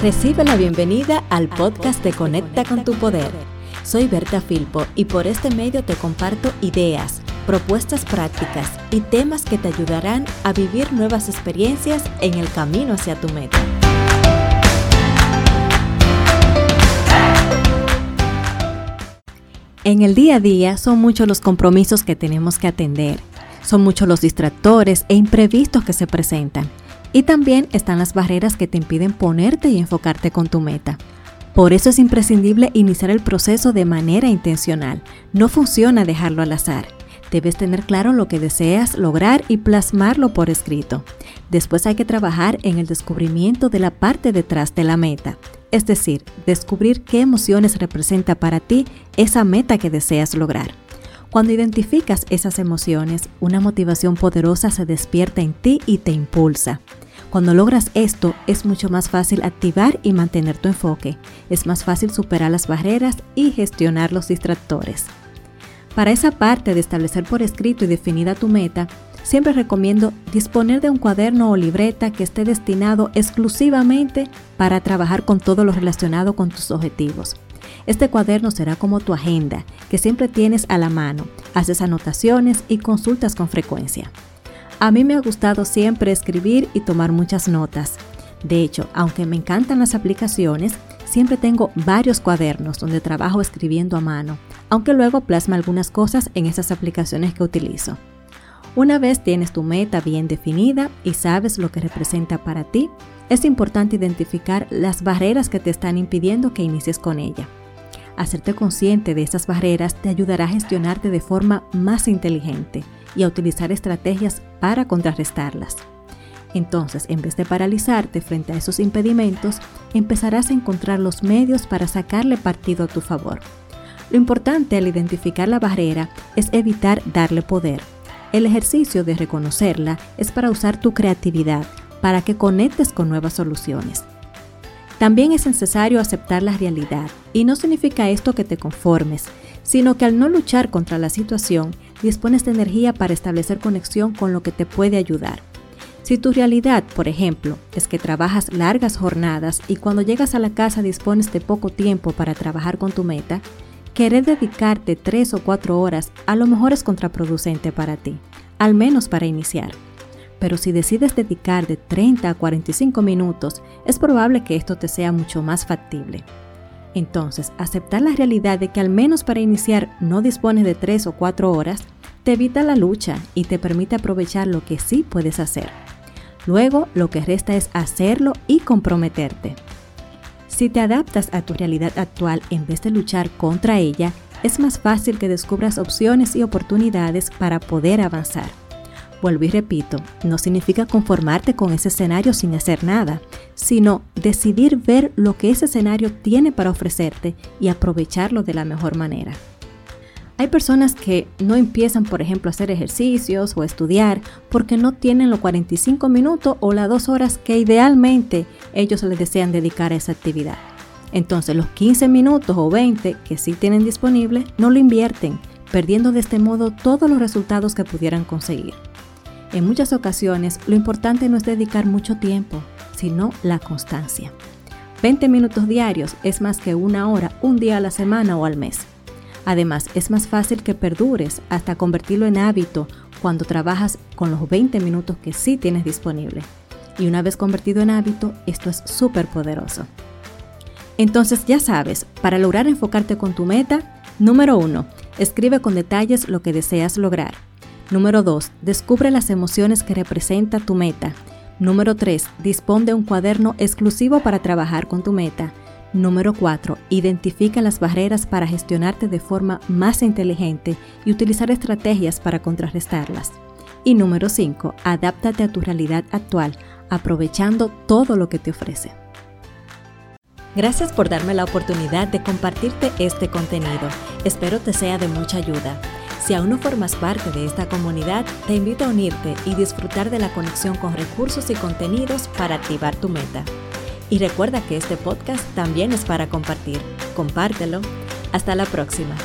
Recibe la bienvenida al podcast de Conecta con tu Poder. Soy Berta Filpo y por este medio te comparto ideas, propuestas prácticas y temas que te ayudarán a vivir nuevas experiencias en el camino hacia tu meta. En el día a día son muchos los compromisos que tenemos que atender, son muchos los distractores e imprevistos que se presentan y también están las barreras que te impiden ponerte y enfocarte con tu meta. Por eso es imprescindible iniciar el proceso de manera intencional. No funciona dejarlo al azar. Debes tener claro lo que deseas lograr y plasmarlo por escrito. Después hay que trabajar en el descubrimiento de la parte detrás de la meta, es decir, descubrir qué emociones representa para ti esa meta que deseas lograr. Cuando identificas esas emociones, una motivación poderosa se despierta en ti y te impulsa. Cuando logras esto, es mucho más fácil activar y mantener tu enfoque. Es más fácil superar las barreras y gestionar los distractores. Para esa parte de establecer por escrito y definida tu meta, siempre recomiendo disponer de un cuaderno o libreta que esté destinado exclusivamente para trabajar con todo lo relacionado con tus objetivos. Este cuaderno será como tu agenda, que siempre tienes a la mano, haces anotaciones y consultas con frecuencia. A mí me ha gustado siempre escribir y tomar muchas notas. De hecho, aunque me encantan las aplicaciones, siempre tengo varios cuadernos donde trabajo escribiendo a mano, aunque luego plasma algunas cosas en esas aplicaciones que utilizo. Una vez tienes tu meta bien definida y sabes lo que representa para ti, es importante identificar las barreras que te están impidiendo que inicies con ella. Hacerte consciente de esas barreras te ayudará a gestionarte de forma más inteligente y a utilizar estrategias para contrarrestarlas. Entonces, en vez de paralizarte frente a esos impedimentos, empezarás a encontrar los medios para sacarle partido a tu favor. Lo importante al identificar la barrera es evitar darle poder. El ejercicio de reconocerla es para usar tu creatividad, para que conectes con nuevas soluciones. También es necesario aceptar la realidad, y no significa esto que te conformes, sino que al no luchar contra la situación, dispones de energía para establecer conexión con lo que te puede ayudar. Si tu realidad, por ejemplo, es que trabajas largas jornadas y cuando llegas a la casa dispones de poco tiempo para trabajar con tu meta, querer dedicarte 3 o 4 horas a lo mejor es contraproducente para ti, al menos para iniciar. Pero si decides dedicar de 30 a 45 minutos, es probable que esto te sea mucho más factible. Entonces, aceptar la realidad de que al menos para iniciar no dispones de 3 o 4 horas, te evita la lucha y te permite aprovechar lo que sí puedes hacer. Luego, lo que resta es hacerlo y comprometerte. Si te adaptas a tu realidad actual en vez de luchar contra ella, es más fácil que descubras opciones y oportunidades para poder avanzar. Vuelvo y repito, no significa conformarte con ese escenario sin hacer nada, sino decidir ver lo que ese escenario tiene para ofrecerte y aprovecharlo de la mejor manera. Hay personas que no empiezan, por ejemplo, a hacer ejercicios o estudiar porque no tienen los 45 minutos o las 2 horas que idealmente ellos les desean dedicar a esa actividad. Entonces los 15 minutos o 20 que sí tienen disponible no lo invierten, perdiendo de este modo todos los resultados que pudieran conseguir. En muchas ocasiones, lo importante no es dedicar mucho tiempo, sino la constancia. 20 minutos diarios es más que una hora un día a la semana o al mes. Además, es más fácil que perdures hasta convertirlo en hábito cuando trabajas con los 20 minutos que sí tienes disponible. Y una vez convertido en hábito, esto es súper poderoso. Entonces ya sabes, para lograr enfocarte con tu meta, número 1, escribe con detalles lo que deseas lograr. Número 2. Descubre las emociones que representa tu meta. Número 3. Dispón de un cuaderno exclusivo para trabajar con tu meta. Número 4. Identifica las barreras para gestionarte de forma más inteligente y utilizar estrategias para contrarrestarlas. Y número 5. Adáptate a tu realidad actual, aprovechando todo lo que te ofrece. Gracias por darme la oportunidad de compartirte este contenido. Espero te sea de mucha ayuda. Si aún no formas parte de esta comunidad, te invito a unirte y disfrutar de la conexión con recursos y contenidos para activar tu meta. Y recuerda que este podcast también es para compartir. Compártelo. Hasta la próxima.